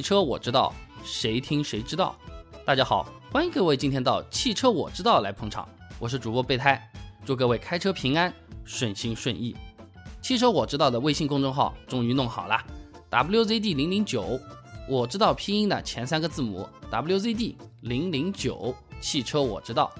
汽车我知道，谁听谁知道。大家好，欢迎各位今天到汽车我知道来捧场，我是主播备胎，祝各位开车平安，顺心顺意。汽车我知道的微信公众号终于弄好了，WZD 零零九，我知道拼音的前三个字母 WZD 零零九，汽车我知道。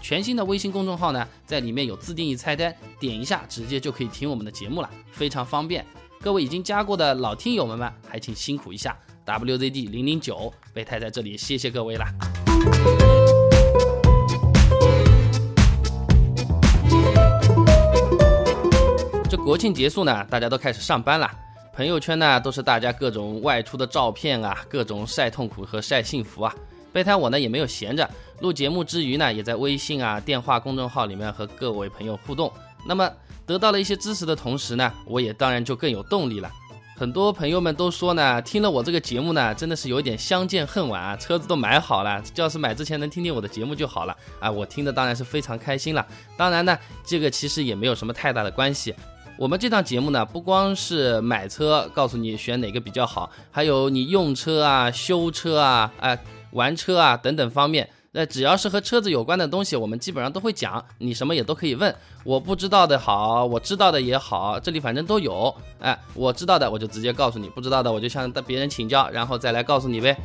全新的微信公众号呢，在里面有自定义菜单，点一下直接就可以听我们的节目了，非常方便。各位已经加过的老听友们们，还请辛苦一下。WZD 零零九，备胎在这里谢谢各位啦。这国庆结束呢，大家都开始上班了，朋友圈呢都是大家各种外出的照片啊，各种晒痛苦和晒幸福啊。备胎我呢也没有闲着，录节目之余呢，也在微信啊、电话公众号里面和各位朋友互动。那么得到了一些知识的同时呢，我也当然就更有动力了。很多朋友们都说呢，听了我这个节目呢，真的是有点相见恨晚啊，车子都买好了，要是买之前能听听我的节目就好了啊。我听的当然是非常开心了。当然呢，这个其实也没有什么太大的关系。我们这档节目呢，不光是买车，告诉你选哪个比较好，还有你用车啊、修车啊、哎。玩车啊等等方面，那只要是和车子有关的东西，我们基本上都会讲。你什么也都可以问，我不知道的好，我知道的也好，这里反正都有。哎，我知道的我就直接告诉你，不知道的我就向别人请教，然后再来告诉你呗。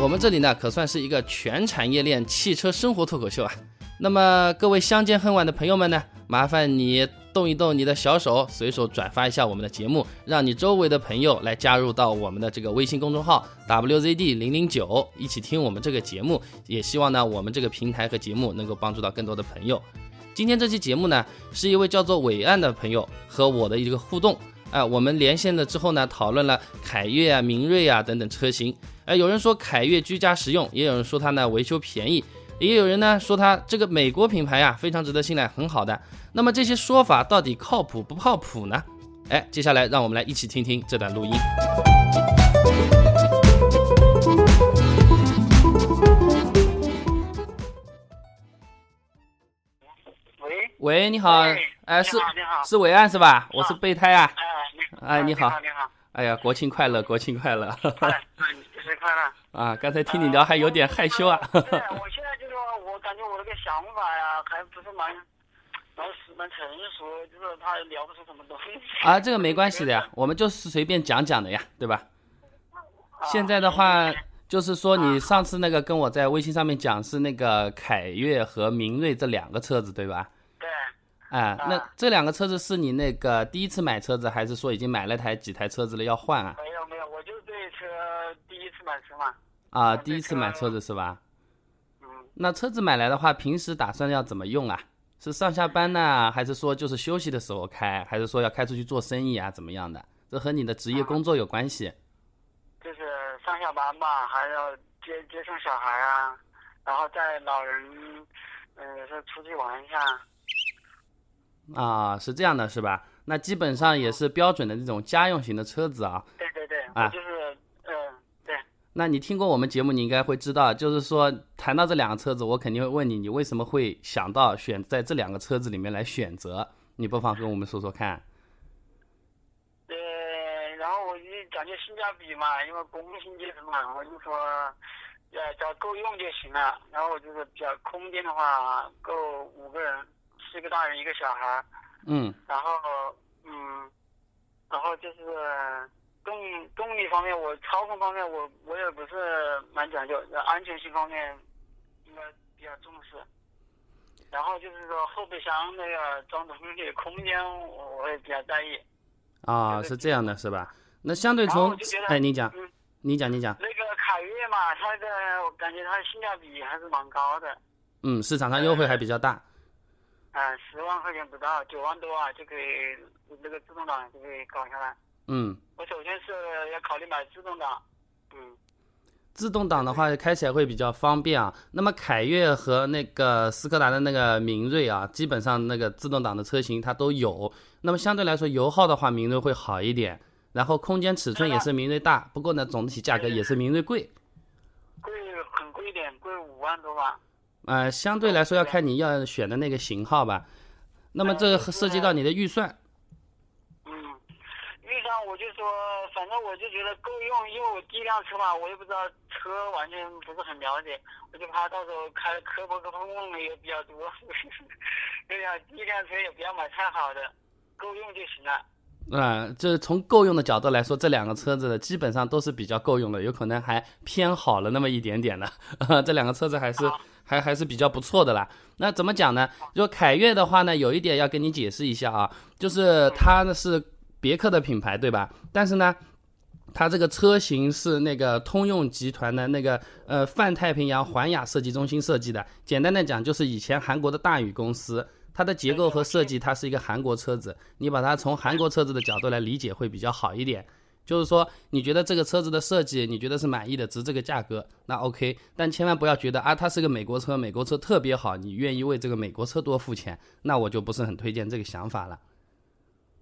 我们这里呢，可算是一个全产业链汽车生活脱口秀啊。那么各位相见恨晚的朋友们呢，麻烦你。动一动你的小手，随手转发一下我们的节目，让你周围的朋友来加入到我们的这个微信公众号 WZD 零零九，一起听我们这个节目。也希望呢，我们这个平台和节目能够帮助到更多的朋友。今天这期节目呢，是一位叫做伟岸的朋友和我的一个互动。哎，我们连线了之后呢，讨论了凯越啊、明锐啊等等车型。哎，有人说凯越居家实用，也有人说它呢维修便宜。也有人呢说它这个美国品牌呀非常值得信赖，很好的。那么这些说法到底靠谱不靠谱呢？哎，接下来让我们来一起听听这段录音。喂喂，你好，哎是是伟岸是吧？我是备胎啊。哎你好，你好。哎呀，国庆快乐，国庆快乐。哎，节日快乐。啊，刚才听你聊还有点害羞啊。对，我现在就是我感觉我那个想法呀，还不是蛮蛮蛮成熟，就是他聊不出什么东西。啊，这个没关系的呀，我们就是随便讲讲的呀，对吧？现在的话，就是说你上次那个跟我在微信上面讲是那个凯越和明锐这两个车子，对吧？对。啊，那这两个车子是你那个第一次买车子，还是说已经买了台几台车子了要换啊？没有没有，我就这车第一次买车嘛。啊，第一次买车子是吧？嗯，那车子买来的话，平时打算要怎么用啊？是上下班呢，还是说就是休息的时候开，还是说要开出去做生意啊？怎么样的？这和你的职业工作有关系。就是上下班吧，还要接接送小孩啊，然后带老人，嗯，是出去玩一下。啊，是这样的，是吧？那基本上也是标准的这种家用型的车子啊。对对对，啊，就是。那你听过我们节目，你应该会知道，就是说谈到这两个车子，我肯定会问你，你为什么会想到选在这两个车子里面来选择？你不妨跟我们说说看。呃，然后我就讲究性价比嘛，因为工薪阶层嘛，我就说，呃，只要够用就行了。然后就是比较空间的话，够五个人，四个大人一个小孩。嗯。然后，嗯，然后就是。动动力方面，我操控方面，我我也不是蛮讲究，安全性方面应该比较重视。然后就是说后备箱那个装东西空间，我也比较在意。啊，是这样的，是吧？那相对从哎，你讲，你讲，你讲。那个凯越嘛，它的我感觉它的性价比还是蛮高的。嗯，市场上优惠还比较大。啊，十万块钱不到，九万多啊就可以那个自动挡就可以搞下来。嗯，我首先是要考虑买自动挡。嗯，自动挡的话开起来会比较方便啊。那么凯越和那个斯柯达的那个明锐啊，基本上那个自动挡的车型它都有。那么相对来说油耗的话，明锐会好一点。然后空间尺寸也是明锐大，不过呢总体价格也是明锐贵。贵很贵一点，贵五万多吧。呃，相对来说要看你要选的那个型号吧。那么这涉及到你的预算。说，反正我就觉得够用，因为我第一辆车嘛，我也不知道车完全不是很了解，我就怕到时候开的磕磕碰碰的也比较多，就想第一辆车也不要买太好的，够用就行了。啊，这从够用的角度来说，这两个车子基本上都是比较够用的，有可能还偏好了那么一点点的。这两个车子还是还还是比较不错的啦。那怎么讲呢？就凯越的话呢，有一点要跟你解释一下啊，就是它呢是别克的品牌，对吧？但是呢，它这个车型是那个通用集团的那个呃泛太平洋环亚设计中心设计的。简单的讲，就是以前韩国的大宇公司。它的结构和设计，它是一个韩国车子，你把它从韩国车子的角度来理解会比较好一点。就是说，你觉得这个车子的设计，你觉得是满意的，值这个价格，那 OK。但千万不要觉得啊，它是个美国车，美国车特别好，你愿意为这个美国车多付钱，那我就不是很推荐这个想法了。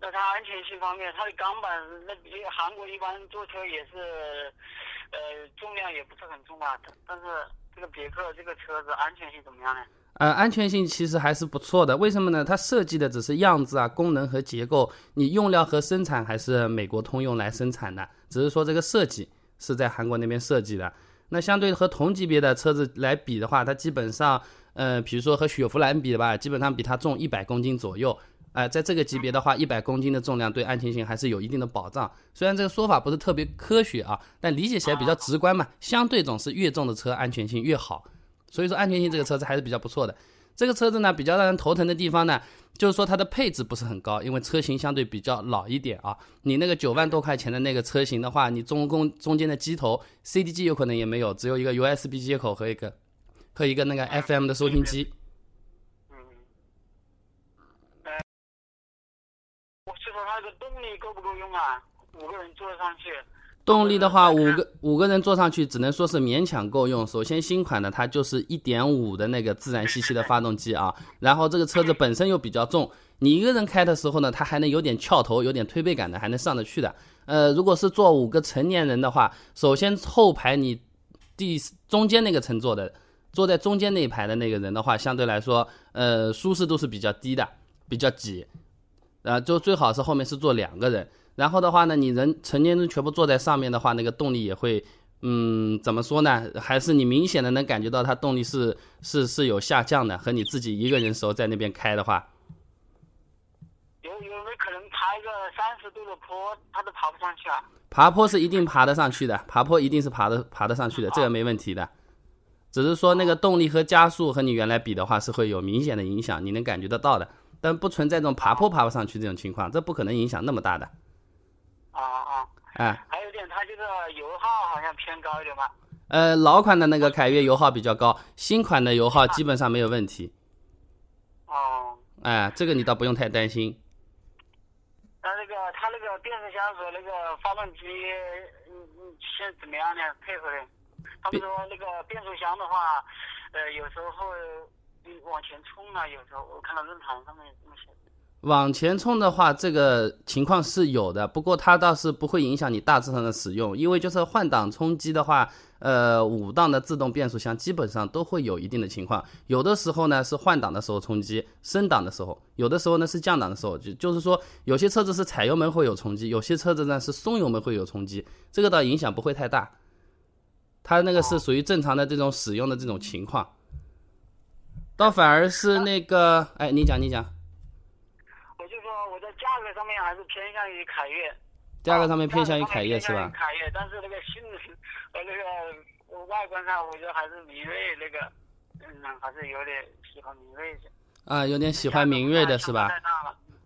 那它安全性方面，它的钢板，那韩国一般坐车也是，呃，重量也不是很重吧？但是这个别克这个车子安全性怎么样呢？呃，安全性其实还是不错的。为什么呢？它设计的只是样子啊，功能和结构，你用料和生产还是美国通用来生产的，只是说这个设计是在韩国那边设计的。那相对和同级别的车子来比的话，它基本上，呃，比如说和雪佛兰比吧，基本上比它重一百公斤左右。哎，在这个级别的话，一百公斤的重量对安全性还是有一定的保障。虽然这个说法不是特别科学啊，但理解起来比较直观嘛。相对总是越重的车安全性越好。所以说安全性这个车子还是比较不错的。这个车子呢，比较让人头疼的地方呢，就是说它的配置不是很高，因为车型相对比较老一点啊。你那个九万多块钱的那个车型的话，你中共中间的机头 CD 机有可能也没有，只有一个 USB 接口和一个和一个那个 FM 的收听机。嗯。我是说它的动力够不够用啊？五个人坐上去。动力的话，五个五个人坐上去只能说是勉强够用。首先，新款的它就是一点五的那个自然吸气的发动机啊，然后这个车子本身又比较重，你一个人开的时候呢，它还能有点翘头，有点推背感的，还能上得去的。呃，如果是坐五个成年人的话，首先后排你第中间那个乘坐的，坐在中间那一排的那个人的话，相对来说，呃，舒适度是比较低的，比较挤，呃，就最好是后面是坐两个人。然后的话呢，你人成年人全部坐在上面的话，那个动力也会，嗯，怎么说呢？还是你明显的能感觉到它动力是是是有下降的，和你自己一个人时候在那边开的话，有有没有可能爬一个三十度的坡，它都爬不上去啊？爬坡是一定爬得上去的，爬坡一定是爬得爬得上去的，这个没问题的。只是说那个动力和加速和你原来比的话，是会有明显的影响，你能感觉得到的。但不存在这种爬坡爬不上去这种情况，这不可能影响那么大的。啊啊，哎，还有点，它这个油耗好像偏高一点吧？呃，老款的那个凯越油耗比较高，新款的油耗基本上没有问题。哦，哎，这个你倒不用太担心。那那个它那个变速箱和那个发动机，嗯嗯，现在怎么样呢？配合的？他们说那个变速箱的话，呃，有时候会往前冲啊，有时候我看到论坛上面那么写。往前冲的话，这个情况是有的，不过它倒是不会影响你大致上的使用，因为就是换挡冲击的话，呃，五档的自动变速箱基本上都会有一定的情况，有的时候呢是换挡的时候冲击，升档的时候，有的时候呢是降档的时候，就就是说有些车子是踩油门会有冲击，有些车子呢是松油门会有冲击，这个倒影响不会太大，它那个是属于正常的这种使用的这种情况，倒反而是那个，哎，你讲你讲。我就说我在价格上面还是偏向于凯越，价格上面偏向于凯越是吧？凯越，但是那个性能和那个外观上，我觉得还是明锐那个，嗯，还是有点喜欢明锐一些。啊，有点喜欢明锐的是吧？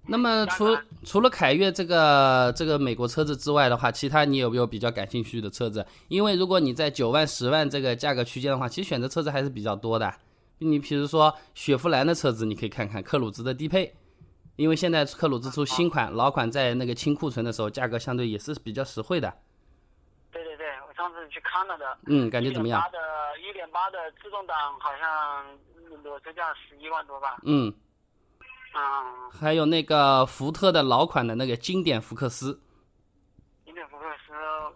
那么除除了凯越这个这个美国车子之外的话，其他你有没有比较感兴趣的车子？因为如果你在九万十万这个价格区间的话，其实选择车子还是比较多的。你比如说雪佛兰的车子，你可以看看克鲁兹的低配。因为现在克鲁兹出新款，老款在那个清库存的时候，价格相对也是比较实惠的。对对对，我上次去看了的。嗯，感觉怎么样？一点八的，一点八的自动挡好像裸车价十一万多吧。嗯。啊。还有那个福特的老款的那个经典福克斯。经典福克斯，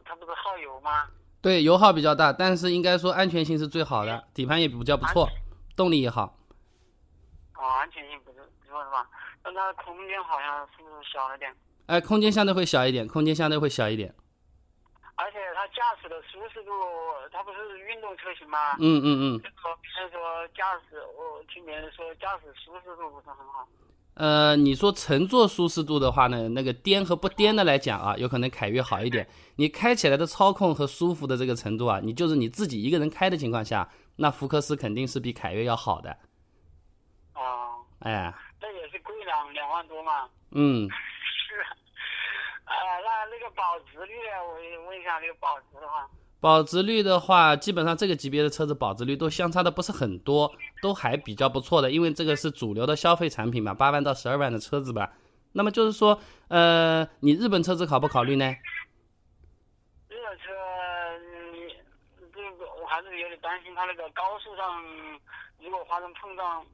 它不是耗油吗？对，油耗比较大，但是应该说安全性是最好的，底盘也比较不错，动力也好。哦，安全性不是不错是吧？但它空间好像是不是小了点？哎，空间相对会小一点，空间相对会小一点。而且它驾驶的舒适度，它不是运动车型吗？嗯嗯嗯。就说别人说驾驶，我听别人说驾驶舒适度不是很好。呃，你说乘坐舒适度的话呢，那个颠和不颠的来讲啊，有可能凯越好一点。你开起来的操控和舒服的这个程度啊，你就是你自己一个人开的情况下，那福克斯肯定是比凯越要好的。哦。哎。这也是贵两两万多嘛。嗯。是。呃，那那个保值率，我问一下，那个保值的话。保值率的话，基本上这个级别的车子保值率都相差的不是很多，都还比较不错的。因为这个是主流的消费产品嘛，八万到十二万的车子吧。那么就是说，呃，你日本车子考不考虑呢？日本车，有点担心，它那个高速上如果发生碰撞，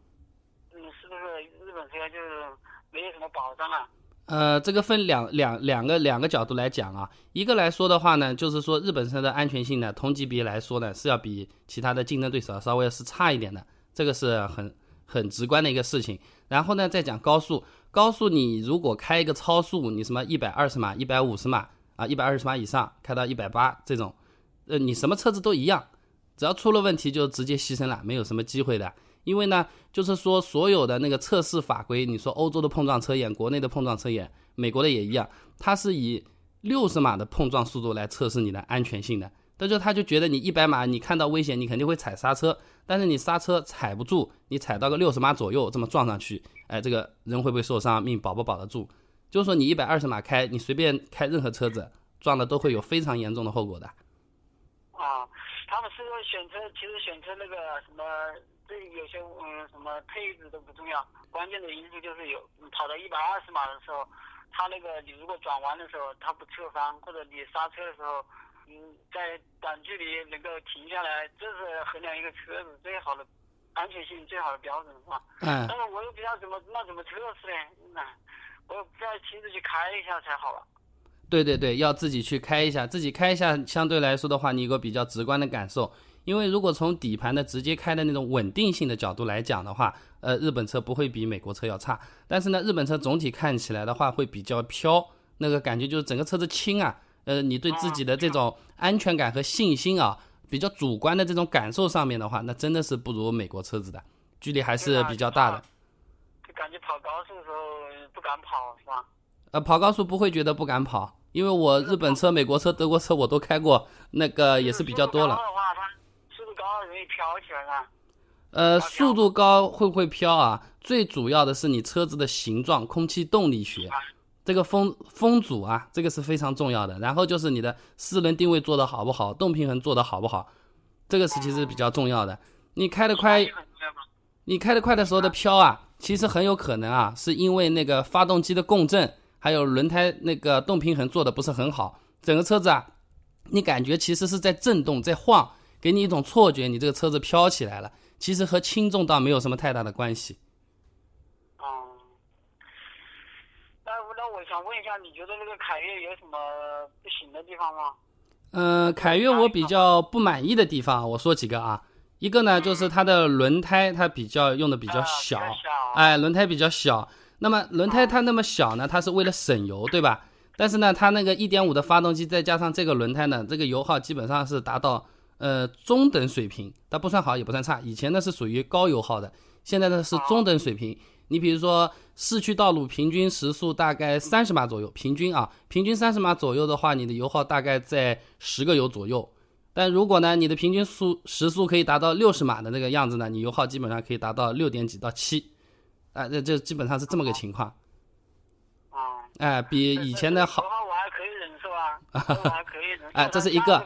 嗯，是不是日本车就是没有什么保障啊？呃，这个分两两两个两个角度来讲啊，一个来说的话呢，就是说日本车的安全性呢，同级别来说呢，是要比其他的竞争对手稍微是差一点的，这个是很很直观的一个事情。然后呢，再讲高速，高速你如果开一个超速，你什么一百二十码、一百五十码啊，一百二十码以上开到一百八这种，呃，你什么车子都一样，只要出了问题就直接牺牲了，没有什么机会的。因为呢，就是说所有的那个测试法规，你说欧洲的碰撞车眼、国内的碰撞车眼、美国的也一样，它是以六十码的碰撞速度来测试你的安全性的。但就他就觉得你一百码，你看到危险，你肯定会踩刹车，但是你刹车踩不住，你踩到个六十码左右这么撞上去，哎，这个人会不会受伤，命保不保得住？就是说你一百二十码开，你随便开任何车子撞了都会有非常严重的后果的。啊，选车，其实选车那个什么。这有些嗯什么配置都不重要，关键的因素就是有你跑到一百二十码的时候，它那个你如果转弯的时候它不侧翻，或者你刹车的时候，嗯在短距离能够停下来，这是衡量一个车子最好的安全性最好的标准是吧？嗯。但是我又不知道怎么那怎么测试呢？那我不知道亲自去开一下才好了。对对对，要自己去开一下，自己开一下，相对来说的话，你有个比较直观的感受。因为如果从底盘的直接开的那种稳定性的角度来讲的话，呃，日本车不会比美国车要差。但是呢，日本车总体看起来的话会比较飘，那个感觉就是整个车子轻啊。呃，你对自己的这种安全感和信心啊，比较主观的这种感受上面的话，那真的是不如美国车子的，距离还是比较大的。就感觉跑高速的时候不敢跑是吧？呃，跑高速不会觉得不敢跑，因为我日本车、美国车、德国车我都开过，那个也是比较多了。容易飘起来了。呃，速度高会不会飘啊？最主要的是你车子的形状、空气动力学，这个风风阻啊，这个是非常重要的。然后就是你的四轮定位做得好不好，动平衡做得好不好，这个是其实比较重要的。你开得快，你开得快的时候的飘啊，其实很有可能啊，是因为那个发动机的共振，还有轮胎那个动平衡做的不是很好，整个车子啊，你感觉其实是在震动，在晃。给你一种错觉，你这个车子飘起来了，其实和轻重倒没有什么太大的关系。哦，那那我想问一下，你觉得那个凯越有什么不行的地方吗？嗯，凯越我比较不满意的地方，我说几个啊。一个呢，就是它的轮胎，它比较用的比较小，哎，轮胎比较小。那么轮胎它那么小呢，它是为了省油，对吧？但是呢，它那个一点五的发动机再加上这个轮胎呢，这个油耗基本上是达到。呃，中等水平，它不算好也不算差。以前呢是属于高油耗的，现在呢是中等水平。你比如说市区道路平均时速大概三十码左右，平均啊，平均三十码左右的话，你的油耗大概在十个油左右。但如果呢，你的平均速时速可以达到六十码的那个样子呢，你油耗基本上可以达到六点几到七，啊，这这基本上是这么个情况。啊，哎，比以前的好。油耗我还可以忍受啊，我还可以忍受。哎，这是一个。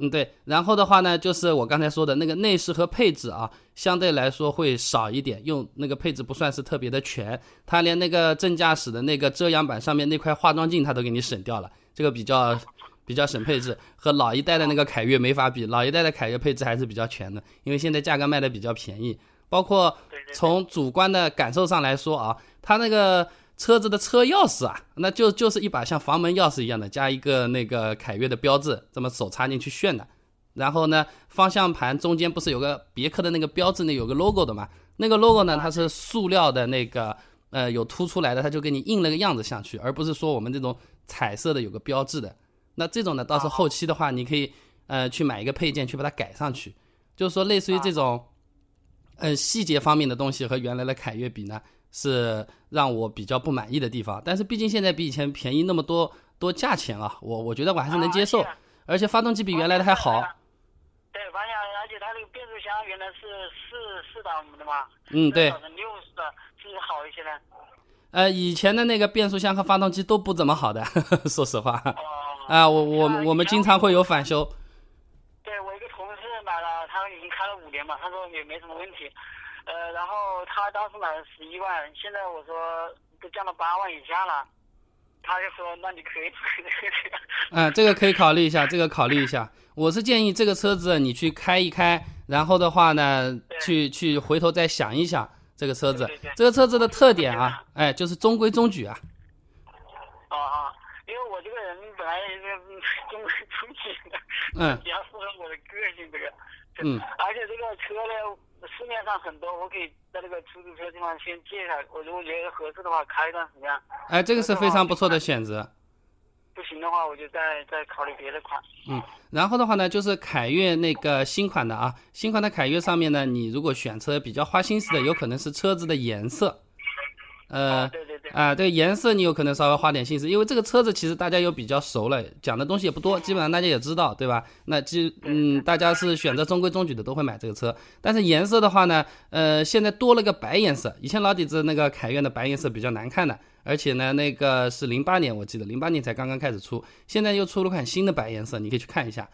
嗯，对，然后的话呢，就是我刚才说的那个内饰和配置啊，相对来说会少一点，用那个配置不算是特别的全，它连那个正驾驶的那个遮阳板上面那块化妆镜它都给你省掉了，这个比较比较省配置，和老一代的那个凯越没法比，老一代的凯越配置还是比较全的，因为现在价格卖的比较便宜，包括从主观的感受上来说啊，它那个。车子的车钥匙啊，那就就是一把像房门钥匙一样的，加一个那个凯越的标志，这么手插进去炫的。然后呢，方向盘中间不是有个别克的那个标志，那有个 logo 的嘛？那个 logo 呢，它是塑料的那个呃有凸出来的，它就给你印了个样子上去，而不是说我们这种彩色的有个标志的。那这种呢，倒是后期的话，你可以呃去买一个配件去把它改上去，就是说类似于这种，呃细节方面的东西和原来的凯越比呢，是让我比较不满意的地方。但是毕竟现在比以前便宜那么多多价钱啊，我我觉得我还是能接受，而且发动机比原来的还好。对，发现而且它那个变速箱原来是四四档的嘛，嗯对，六十的，是不是好一些呢？呃，以前的那个变速箱和发动机都不怎么好的，说实话。哦。啊，我我我们经常会有返修。对我一个同事买了，他已经开了五年嘛，他说也没什么问题。呃，然后他当时买了十一万，现在我说都降到八万以下了，他就说那你可以。嗯，这个可以考虑一下，这个考虑一下。我是建议这个车子你去开一开，然后的话呢，去去回头再想一想这个车子。这个车子的特点啊，哎，就是中规中矩啊。哦哦。因为我这个人本来也是中规中矩的，嗯，比较符合我的个性，这个，嗯，而且这个车呢，市面上很多，我可以在那个出租车地方先借一下，我如果觉得合适的话，开一段时间。哎，这个是非常不错的选择。不行的话，我就再再考虑别的款。嗯，然后的话呢，就是凯越那个新款的啊，新款的凯越上面呢，你如果选车比较花心思的，有可能是车子的颜色。呃，对对对，啊，这个颜色你有可能稍微花点心思，因为这个车子其实大家又比较熟了，讲的东西也不多，基本上大家也知道，对吧？那基嗯，大家是选择中规中矩的都会买这个车，但是颜色的话呢，呃，现在多了个白颜色，以前老底子那个凯越的白颜色比较难看的，而且呢，那个是零八年我记得零八年才刚刚开始出，现在又出了款新的白颜色，你可以去看一下。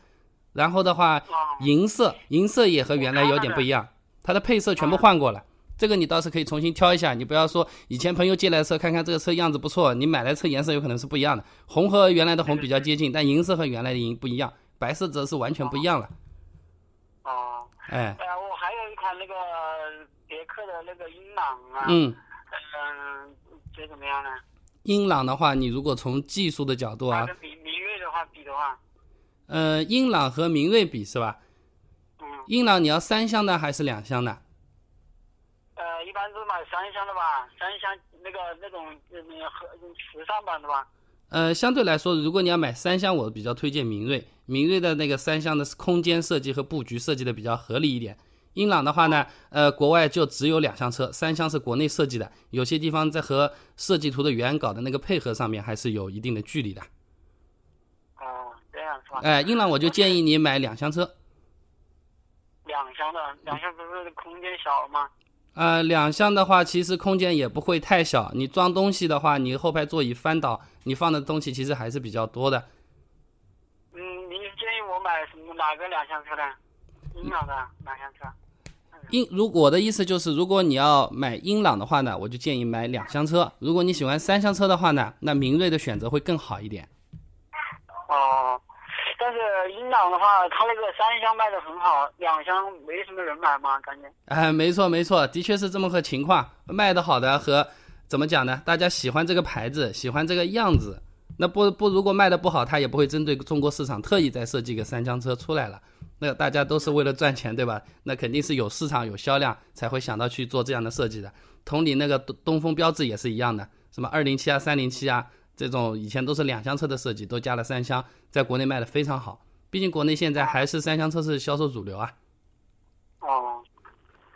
然后的话，银色银色也和原来有点不一样，它的配色全部换过了。这个你倒是可以重新挑一下，你不要说以前朋友借来车，看看这个车样子不错，你买来车颜色有可能是不一样的，红和原来的红比较接近，但银色和原来的银不一样，白色则是完全不一样了。哦，哎，呃，我还有一款那个别克的那个英朗啊，嗯，嗯，这怎么样呢？英朗的话，你如果从技术的角度啊，跟明明锐的话比的话，呃，英朗和明锐比是吧？嗯，英朗你要三厢的还是两厢的？一般都买三厢的吧，三厢那个那种嗯和时尚版的吧。呃，相对来说，如果你要买三厢，我比较推荐明锐。明锐的那个三厢的空间设计和布局设计的比较合理一点。英朗的话呢，呃，国外就只有两厢车，三厢是国内设计的，有些地方在和设计图的原稿的那个配合上面还是有一定的距离的。哦，这样是吧？哎，英朗我就建议你买两厢车。两厢的，两厢不是空间小吗？呃，两厢的话，其实空间也不会太小。你装东西的话，你后排座椅翻倒，你放的东西其实还是比较多的。嗯，您建议我买什么哪个两厢车呢？英朗的两厢车。英，如我的意思就是，如果你要买英朗的话呢，我就建议买两厢车。如果你喜欢三厢车的话呢，那明锐的选择会更好一点。哦。但是英朗的话，它那个三厢卖的很好，两厢没什么人买嘛，感觉。哎，没错没错，的确是这么个情况。卖的好的和怎么讲呢？大家喜欢这个牌子，喜欢这个样子。那不不，如果卖的不好，他也不会针对中国市场特意再设计个三厢车出来了。那大家都是为了赚钱，对吧？那肯定是有市场有销量才会想到去做这样的设计的。同理，那个东东风标致也是一样的，什么二零七啊、三零七啊。这种以前都是两厢车的设计，都加了三厢，在国内卖的非常好。毕竟国内现在还是三厢车是销售主流啊。哦，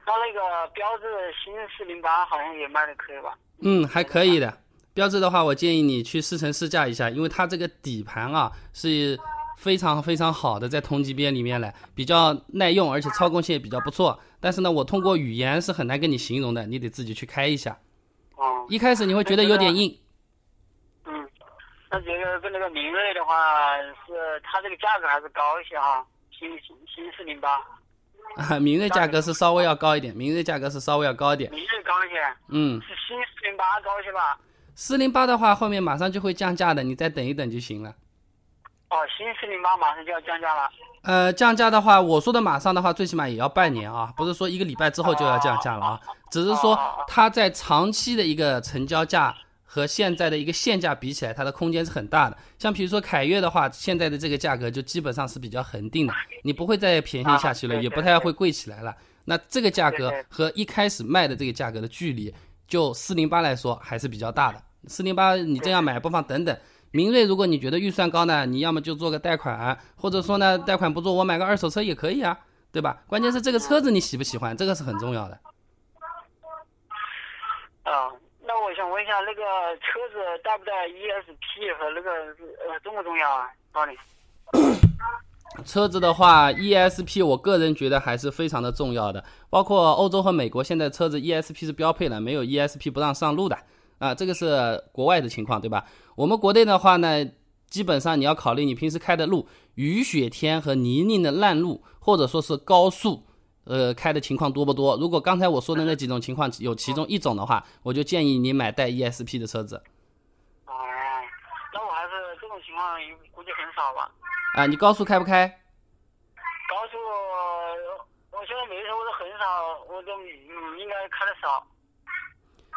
那那个标致新四零八好像也卖的可以吧？嗯，还可以的。标致的话，我建议你去试乘试驾一下，因为它这个底盘啊是非常非常好的，在同级别里面来比较耐用，而且操控性也比较不错。但是呢，我通过语言是很难跟你形容的，你得自己去开一下。哦。一开始你会觉得有点硬。那这个跟那个明锐的话，是它这个价格还是高一些哈，新新新四零八。啊，明锐价格是稍微要高一点，明锐价格是稍微要高一点。明锐高一些。嗯。是新四零八高一些吧？四零八的话，后面马上就会降价的，你再等一等就行了。哦，新四零八马上就要降价了。呃，降价的话，我说的马上的话，最起码也要半年啊，不是说一个礼拜之后就要降价了啊，只是说它在长期的一个成交价。和现在的一个现价比起来，它的空间是很大的。像比如说凯越的话，现在的这个价格就基本上是比较恒定的，你不会再便宜下去了，也不太会贵起来了。那这个价格和一开始卖的这个价格的距离，就四零八来说还是比较大的。四零八你这样买，不妨等等。明锐，如果你觉得预算高呢，你要么就做个贷款，或者说呢贷款不做，我买个二手车也可以啊，对吧？关键是这个车子你喜不喜欢，这个是很重要的。啊，那我想问一下，那个车子带不带 ESP 和那个呃重不重要啊？到底？车子的话，ESP 我个人觉得还是非常的重要的，包括欧洲和美国现在车子 ESP 是标配的，没有 ESP 不让上路的啊，这个是国外的情况，对吧？我们国内的话呢，基本上你要考虑你平时开的路，雨雪天和泥泞的烂路，或者说是高速，呃，开的情况多不多？如果刚才我说的那几种情况有其中一种的话，我就建议你买带 ESP 的车子。哦，那我还是这种情况估计很少吧。啊，你高速开不开？高速，我现在没车，我都很少，我都嗯应该开的少。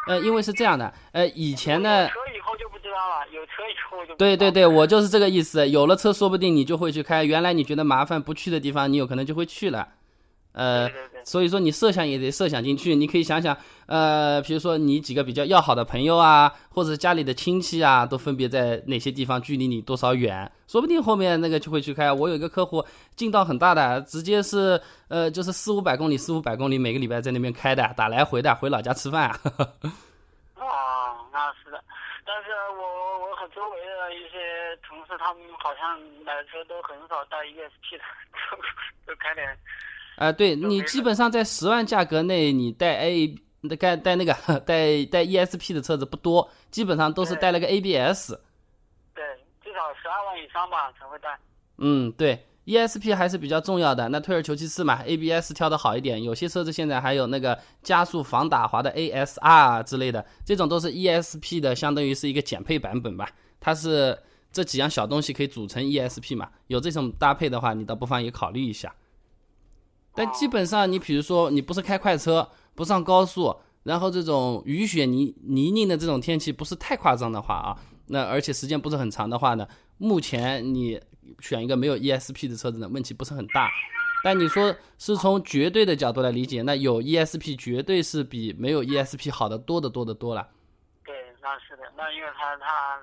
呃，因为是这样的，呃，以前呢，有车以后就不知道了，有车以后就对对对，我就是这个意思。有了车，说不定你就会去开，原来你觉得麻烦不去的地方，你有可能就会去了。呃，所以说你设想也得设想进去，你可以想想，呃，比如说你几个比较要好的朋友啊，或者家里的亲戚啊，都分别在哪些地方，距离你多少远，说不定后面那个就会去开。我有一个客户，劲道很大的，直接是呃，就是四五百公里，四五百公里，每个礼拜在那边开的，打来回的，回老家吃饭。啊，那是的，但是我我和周围的一些同事，他们好像买车都很少带 ESP 的，都都开的。啊，对你基本上在十万价格内，你带 A 带带那个 带带 ESP 的车子不多，基本上都是带了个 ABS。对，至少十二万以上吧才会带。嗯，对，ESP 还是比较重要的。那退而求其次嘛，ABS 挑的好一点。有些车子现在还有那个加速防打滑的 ASR 之类的，这种都是 ESP 的，相当于是一个减配版本吧。它是这几样小东西可以组成 ESP 嘛？有这种搭配的话，你倒不妨也考虑一下。但基本上，你比如说，你不是开快车，不上高速，然后这种雨雪泥泥泞的这种天气不是太夸张的话啊，那而且时间不是很长的话呢，目前你选一个没有 ESP 的车子呢，问题不是很大。但你说是从绝对的角度来理解，那有 ESP 绝对是比没有 ESP 好的多得多得多了。对，那是的，那因为它它。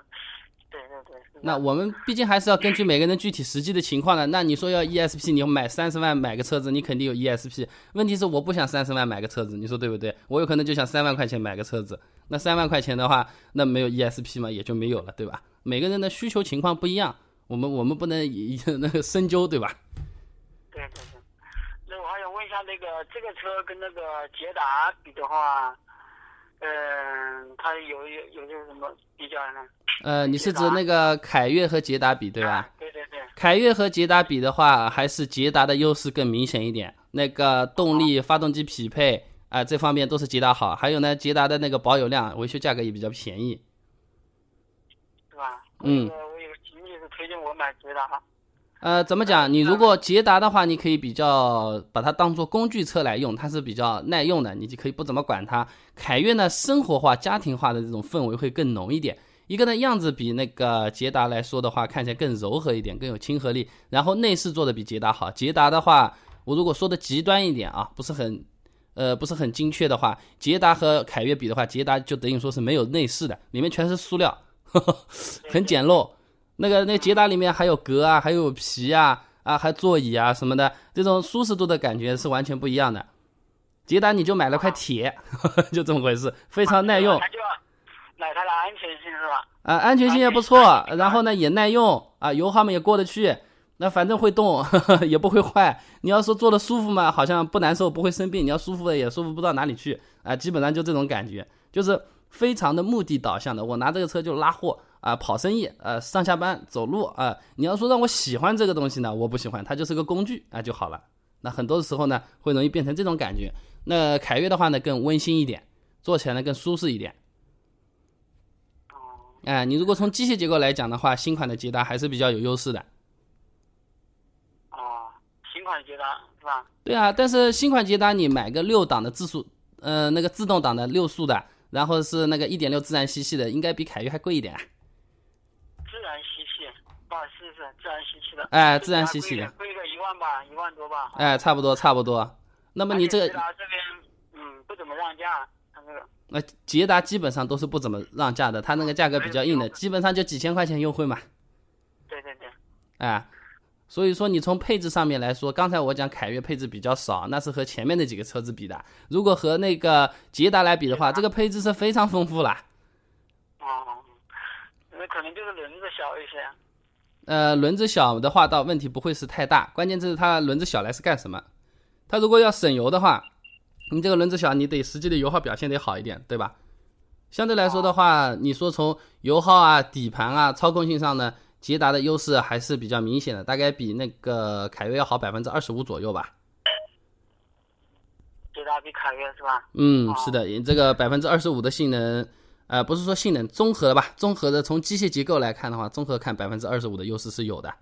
对对对，那我们毕竟还是要根据每个人具体实际的情况的。那你说要 ESP，你要买三十万买个车子，你肯定有 ESP。问题是我不想三十万买个车子，你说对不对？我有可能就想三万块钱买个车子。那三万块钱的话，那没有 ESP 嘛，也就没有了，对吧？每个人的需求情况不一样，我们我们不能以那个深究，对吧？对对对。那我还想问一下，那个这个车跟那个捷达比的话。嗯，它有有有些什么比较呢？呃，你是指那个凯越和捷达比对吧？对对对。凯越和捷达比的话，还是捷达的优势更明显一点。那个动力、发动机匹配啊，这方面都是捷达好。还有呢，捷达的那个保有量、维修价格也比较便宜，是吧？嗯。我有个亲戚是推荐我买捷达。呃，怎么讲？你如果捷达的话，你可以比较把它当做工具车来用，它是比较耐用的，你就可以不怎么管它。凯越呢，生活化、家庭化的这种氛围会更浓一点。一个呢，样子比那个捷达来说的话，看起来更柔和一点，更有亲和力。然后内饰做的比捷达好。捷达的话，我如果说的极端一点啊，不是很，呃，不是很精确的话，捷达和凯越比的话，捷达就等于说是没有内饰的，里面全是塑料，呵 呵很简陋。那个那捷达里面还有革啊，还有皮啊，啊，还座椅啊什么的，这种舒适度的感觉是完全不一样的。捷达你就买了块铁，就这么回事，非常耐用。就买它的安全性是吧？啊，安全性也不错，然后呢也耐用啊，油耗嘛也过得去。那反正会动，也不会坏。你要说坐的舒服嘛，好像不难受，不会生病。你要舒服的也舒服不到哪里去啊，基本上就这种感觉，就是非常的目的导向的。我拿这个车就拉货。啊，跑生意，呃，上下班走路啊，你要说让我喜欢这个东西呢，我不喜欢，它就是个工具啊就好了。那很多的时候呢，会容易变成这种感觉。那凯越的话呢，更温馨一点，坐起来呢更舒适一点。哎，你如果从机械结构来讲的话，新款的捷达还是比较有优势的。哦，新款捷达是吧？对啊，但是新款捷达你买个六档的自速，呃，那个自动挡的六速的，然后是那个一点六自然吸气的，应该比凯越还贵一点。是是自然吸气的，哎，自然吸气的，贵个一万吧，一万多吧，哎，差不多差不多。那么你这个捷达这边，嗯，不怎么让价，他这个。那捷达基本上都是不怎么让价的，它那个价格比较硬的，基本上就几千块钱优惠嘛。对对对，哎，所以说你从配置上面来说，刚才我讲凯越配置比较少，那是和前面那几个车子比的。如果和那个捷达来比的话，这个配置是非常丰富了。哦，那可能就是轮子小一些。呃，轮子小的话，倒问题不会是太大。关键就是它轮子小来是干什么？它如果要省油的话，你这个轮子小，你得实际的油耗表现得好一点，对吧？相对来说的话，你说从油耗啊、底盘啊、操控性上呢，捷达的优势还是比较明显的，大概比那个凯越要好百分之二十五左右吧。捷达比凯越是吧？嗯，是的，这个百分之二十五的性能。呃，不是说性能综合的吧？综合的从机械结构来看的话，综合看百分之二十五的优势是有的，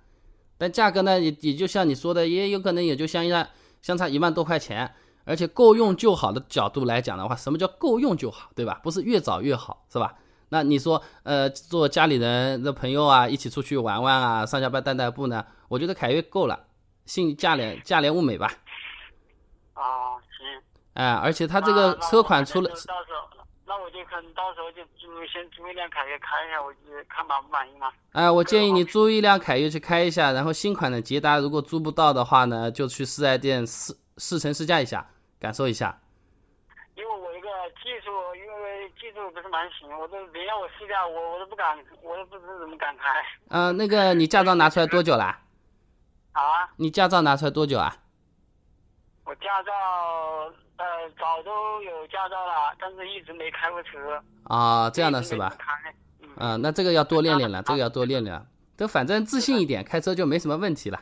但价格呢，也也就像你说的，也有可能也就相差相差一万多块钱，而且够用就好的角度来讲的话，什么叫够用就好，对吧？不是越早越好，是吧？那你说，呃，做家里人的朋友啊，一起出去玩玩啊，上下班代代步呢？我觉得凯越够了，性价廉价廉物美吧。啊，行。哎，而且它这个车款出了。那我就可能到时候就租先租一辆凯越开一下，我就看满不满意嘛。哎，我建议你租一辆凯越去开一下，然后新款的捷达如果租不到的话呢，就去四 S 店试试乘试驾一下，感受一下。因为我一个技术，因为技术不是蛮行，我都别让我试驾，我我都不敢，我都不知怎么敢开。嗯，那个你驾照拿出来多久了？啊？你驾照拿出来多久啊？我驾照。呃，早都有驾照了，但是一直没开过车。啊，这样的是吧？嗯，那这个要多练练了，这个要多练练。这反正自信一点，开车就没什么问题了。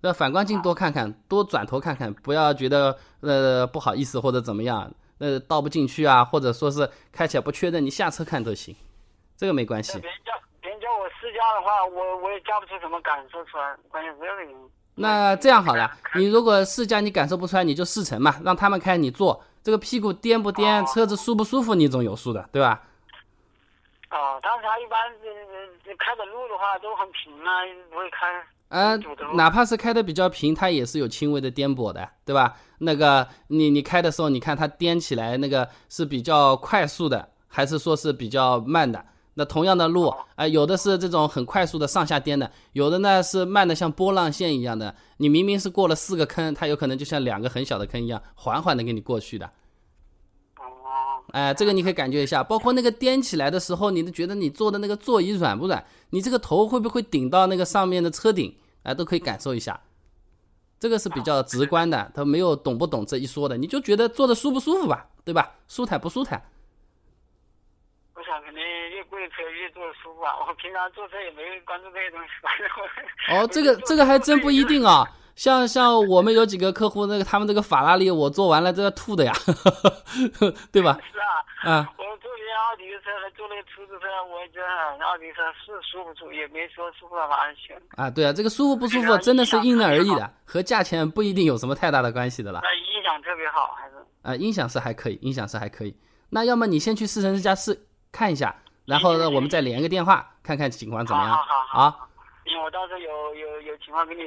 那反光镜多看看，多转头看看，不要觉得呃不好意思或者怎么样，呃倒不进去啊，或者说是开起来不确认，你下车看都行，这个没关系。别人叫别人叫我试驾的话，我我也驾不出什么感受出来，关键是这个原因。那这样好了，你如果试驾你感受不出来，你就试乘嘛，让他们开你坐，这个屁股颠不颠，车子舒不舒服，你总有数的，对吧？哦，但是他一般开的路的话都很平啊，不会开。嗯，哪怕是开的比较平，它也是有轻微的颠簸的，对吧？那个你你开的时候，你看它颠起来那个是比较快速的，还是说是比较慢的？那同样的路，啊，有的是这种很快速的上下颠的，有的呢是慢的像波浪线一样的。你明明是过了四个坑，它有可能就像两个很小的坑一样，缓缓的给你过去的。哦，哎，这个你可以感觉一下，包括那个颠起来的时候，你都觉得你坐的那个座椅软不软？你这个头会不会顶到那个上面的车顶？哎，都可以感受一下。这个是比较直观的，它没有懂不懂这一说的，你就觉得坐的舒不舒服吧，对吧？舒坦不舒坦？我想肯定越贵的车越坐的舒服啊！我平常坐车也没关注这些东西，反正我。哦，这个这个还真不一定啊！像像我们有几个客户，那个他们这个法拉利，我坐完了都要吐的呀，对吧？是啊。啊。我坐一辆奥迪的车，还坐那个出租车，我觉得奥迪车是舒服舒，也没说舒服到哪里去。啊，对啊，这个舒服不舒服真的是因人而异的，和价钱不一定有什么太大的关系的了。那音响特别好还是？啊，音响是还可以，音响是还可以。那要么你先去试乘试驾试。看一下，然后呢，我们再连个电话，看看情况怎么样啊？因为我到时候有有有情况跟你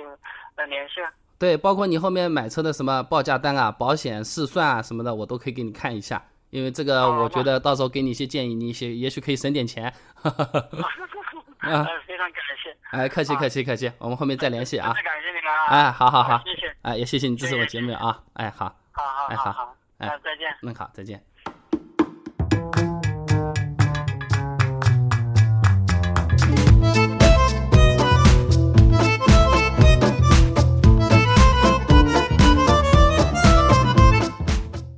呃联系。对，包括你后面买车的什么报价单啊、保险试算啊什么的，我都可以给你看一下。因为这个，我觉得到时候给你一些建议，你些也许可以省点钱。啊，非常感谢。哎，客气客气客气，我们后面再联系啊。感谢你们啊。哎，好好好，谢谢。哎，也谢谢你支持我节目啊。哎，好。好好哎，好好。哎，再见。嗯，好，再见。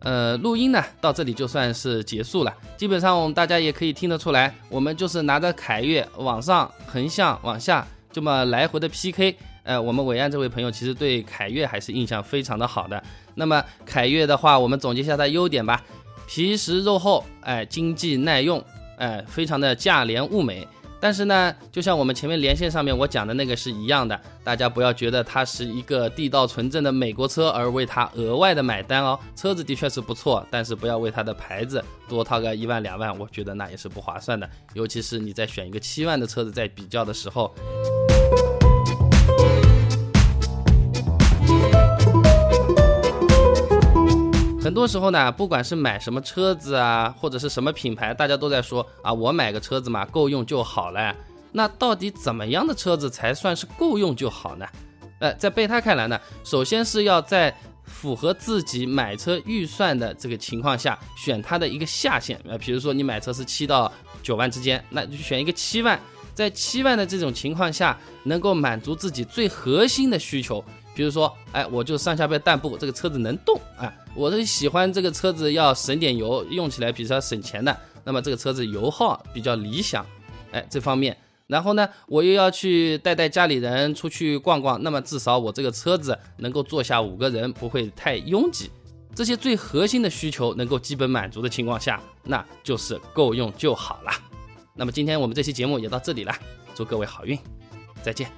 呃，录音呢到这里就算是结束了。基本上我们大家也可以听得出来，我们就是拿着凯越往上横向往下这么来回的 PK。呃，我们伟岸这位朋友其实对凯越还是印象非常的好的。那么凯越的话，我们总结一下它优点吧：皮实肉厚，哎，经济耐用，哎，非常的价廉物美。但是呢，就像我们前面连线上面我讲的那个是一样的，大家不要觉得它是一个地道纯正的美国车而为它额外的买单哦。车子的确是不错，但是不要为它的牌子多掏个一万两万，我觉得那也是不划算的。尤其是你在选一个七万的车子在比较的时候。很多时候呢，不管是买什么车子啊，或者是什么品牌，大家都在说啊，我买个车子嘛，够用就好了。那到底怎么样的车子才算是够用就好呢？呃，在备胎看来呢，首先是要在符合自己买车预算的这个情况下，选它的一个下限。呃，比如说你买车是七到九万之间，那就选一个七万，在七万的这种情况下，能够满足自己最核心的需求。比如说，哎，我就上下班代步，这个车子能动啊，我是喜欢这个车子要省点油，用起来比较省钱的，那么这个车子油耗比较理想，哎，这方面，然后呢，我又要去带带家里人出去逛逛，那么至少我这个车子能够坐下五个人，不会太拥挤，这些最核心的需求能够基本满足的情况下，那就是够用就好了。那么今天我们这期节目也到这里了，祝各位好运，再见。